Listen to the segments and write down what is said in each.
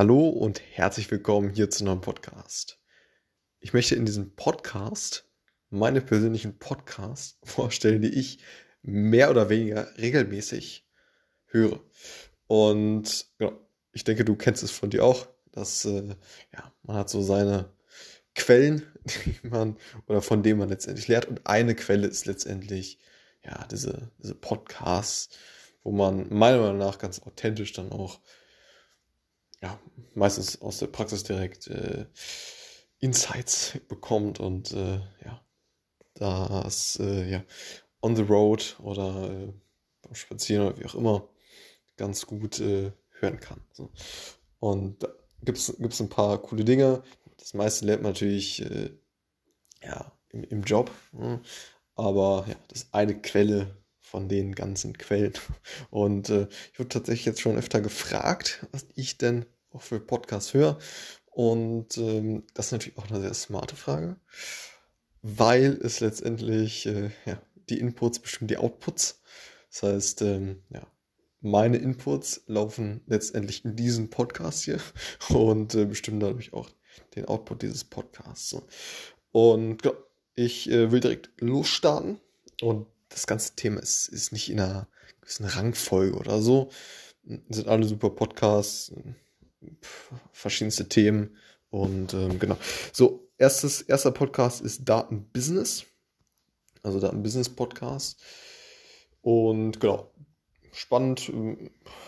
Hallo und herzlich willkommen hier zu einem Podcast. Ich möchte in diesem Podcast meine persönlichen Podcasts vorstellen, die ich mehr oder weniger regelmäßig höre. Und ja, ich denke, du kennst es von dir auch, dass äh, ja, man hat so seine Quellen, die man oder von denen man letztendlich lehrt. Und eine Quelle ist letztendlich ja diese, diese Podcasts, wo man meiner Meinung nach ganz authentisch dann auch ja, meistens aus der Praxis direkt äh, Insights bekommt und äh, ja, das äh, ja, on the road oder äh, beim Spazieren oder wie auch immer ganz gut äh, hören kann. So. Und da gibt es ein paar coole Dinge. Das meiste lernt man natürlich äh, ja, im, im Job. Ne? Aber ja, das ist eine Quelle von den ganzen Quellen. Und äh, ich wurde tatsächlich jetzt schon öfter gefragt, was ich denn auch für Podcasts höre. Und ähm, das ist natürlich auch eine sehr smarte Frage, weil es letztendlich äh, ja, die Inputs bestimmen die Outputs. Das heißt, ähm, ja, meine Inputs laufen letztendlich in diesem Podcast hier und äh, bestimmen dadurch auch den Output dieses Podcasts. Und ich äh, will direkt losstarten und das ganze Thema ist, ist nicht in einer gewissen Rangfolge oder so. Sind alle super Podcasts, verschiedenste Themen und ähm, genau. So, erstes, erster Podcast ist Datenbusiness, also Datenbusiness Podcast. Und genau, spannend,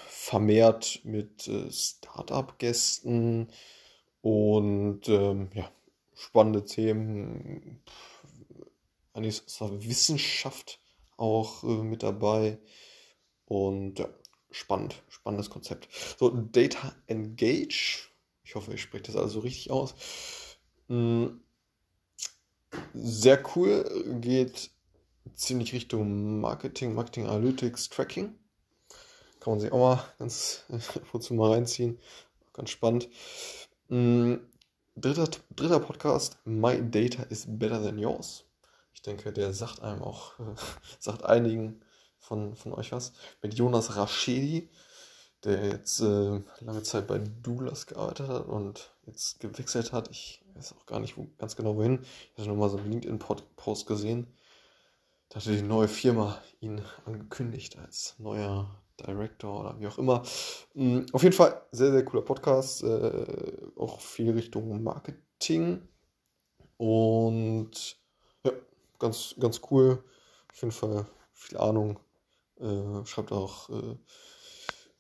vermehrt mit äh, Startup-Gästen und ähm, ja, spannende Themen. Eigentlich ist Wissenschaft auch äh, mit dabei. Und ja, spannend, spannendes Konzept. So, Data Engage. Ich hoffe, ich spreche das also richtig aus. Hm, sehr cool, geht ziemlich Richtung Marketing, Marketing Analytics, Tracking. Kann man sich auch mal ganz wozu mal reinziehen. Ganz spannend. Hm, dritter, dritter Podcast, My Data is Better Than Yours. Ich denke, der sagt einem auch, sagt einigen von, von euch was. Mit Jonas Raschedi, der jetzt äh, lange Zeit bei Douglas gearbeitet hat und jetzt gewechselt hat. Ich weiß auch gar nicht wo, ganz genau wohin. Ich hatte nochmal so einen LinkedIn-Post gesehen. Da hatte die neue Firma ihn angekündigt als neuer Director oder wie auch immer. Mhm, auf jeden Fall sehr, sehr cooler Podcast. Äh, auch viel Richtung Marketing. Und ganz, ganz cool. Auf jeden Fall viel Ahnung äh, schreibt auch äh, ein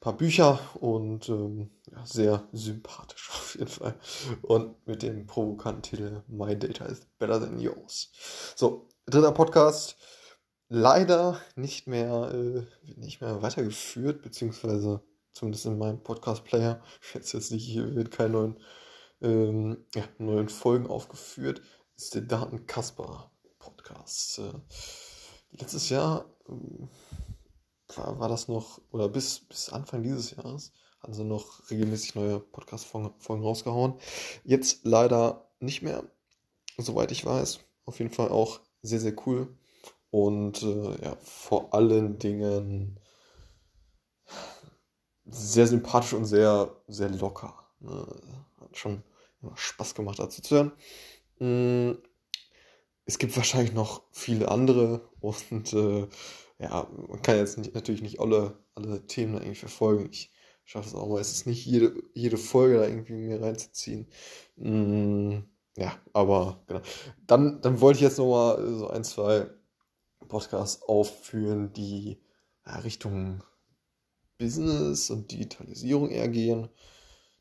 paar Bücher und ähm, ja, sehr sympathisch auf jeden Fall. Und mit dem provokanten Titel My Data is Better Than Yours. So, dritter Podcast. Leider nicht mehr, äh, nicht mehr weitergeführt, beziehungsweise zumindest in meinem Podcast-Player. Jetzt jetzt nicht, hier wird keine neuen, ähm, ja, neuen Folgen aufgeführt. Ist der Daten Kasper Podcast. Äh, letztes Jahr ähm, war, das noch, oder bis, bis Anfang dieses Jahres, haben sie noch regelmäßig neue Podcast-Folgen rausgehauen. Jetzt leider nicht mehr, soweit ich weiß. Auf jeden Fall auch sehr, sehr cool. Und äh, ja, vor allen Dingen sehr sympathisch und sehr, sehr locker. Ne? Hat schon Spaß gemacht dazu zu hören. Es gibt wahrscheinlich noch viele andere und äh, ja, man kann jetzt nicht, natürlich nicht alle, alle Themen irgendwie verfolgen. Ich schaffe es auch meistens nicht, jede, jede Folge da irgendwie mir reinzuziehen. Mm, ja, aber genau. Dann, dann wollte ich jetzt nochmal so ein, zwei Podcasts aufführen, die ja, Richtung Business und Digitalisierung eher gehen.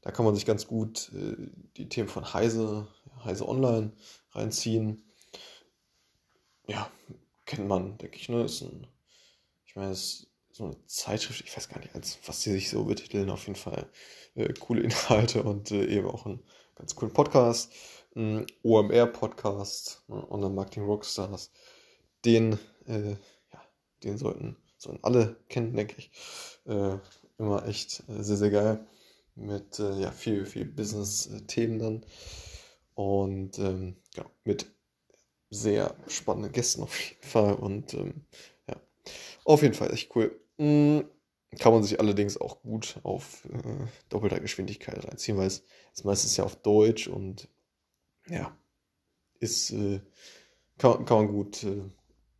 Da kann man sich ganz gut äh, die Themen von Heise, Heise Online reinziehen. Ja, kennt man, denke ich, ne? Ist ein ich meine, es ist so eine Zeitschrift, ich weiß gar nicht, was die sich so betiteln, auf jeden Fall äh, coole Inhalte und äh, eben auch einen ganz coolen Podcast, ein OMR-Podcast ne, und dann Marketing Rockstars. Den, äh, ja, den sollten, sollten alle kennen, denke ich. Äh, immer echt äh, sehr, sehr geil. Mit äh, ja, viel, viel Business-Themen dann. Und ähm, ja, mit sehr spannenden Gästen auf jeden Fall. Und ähm, auf jeden Fall echt cool. Mm, kann man sich allerdings auch gut auf äh, doppelter Geschwindigkeit reinziehen, weil es ist meistens ja auf Deutsch und ja, ist, äh, kann, kann man gut äh,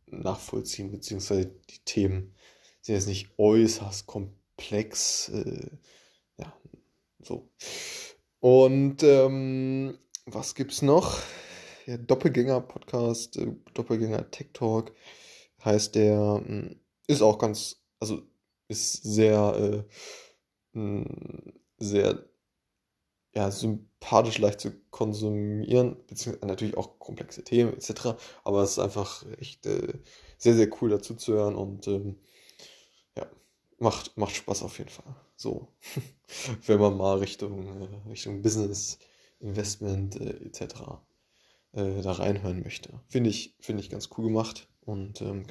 nachvollziehen, beziehungsweise die Themen sind jetzt nicht äußerst komplex. Äh, ja, so. Und ähm, was gibt's noch? Ja, Doppelgänger-Podcast, äh, Doppelgänger-Tech-Talk heißt der, hm, ist auch ganz, also ist sehr, äh, hm, sehr ja, sympathisch leicht zu konsumieren, beziehungsweise natürlich auch komplexe Themen etc. Aber es ist einfach echt äh, sehr, sehr cool dazu zu hören und ähm, ja, macht, macht Spaß auf jeden Fall. So, wenn man mal Richtung, Richtung Business, Investment etc. Äh, da reinhören möchte. Finde ich, find ich ganz cool gemacht und ähm,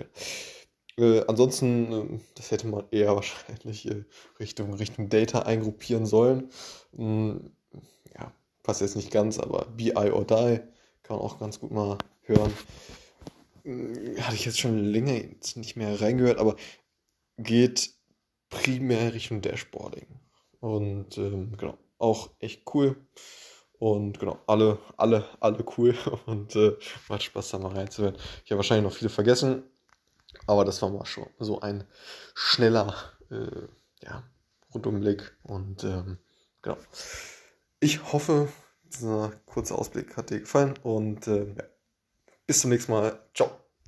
äh, ansonsten, äh, das hätte man eher wahrscheinlich äh, Richtung, Richtung Data eingruppieren sollen. Hm, ja, passt jetzt nicht ganz, aber BI or Die kann man auch ganz gut mal hören. Hm, hatte ich jetzt schon länger nicht mehr reingehört, aber geht primär Richtung Dashboarding. Und ähm, genau, auch echt cool. Und genau, alle, alle, alle cool. Und äh, macht Spaß, da mal reinzuhören. Ich habe wahrscheinlich noch viele vergessen, aber das war mal schon so ein schneller äh, ja, Rundumblick. Und ähm, genau. Ich hoffe, dieser kurze Ausblick hat dir gefallen und äh, ja. bis zum nächsten Mal. Ciao.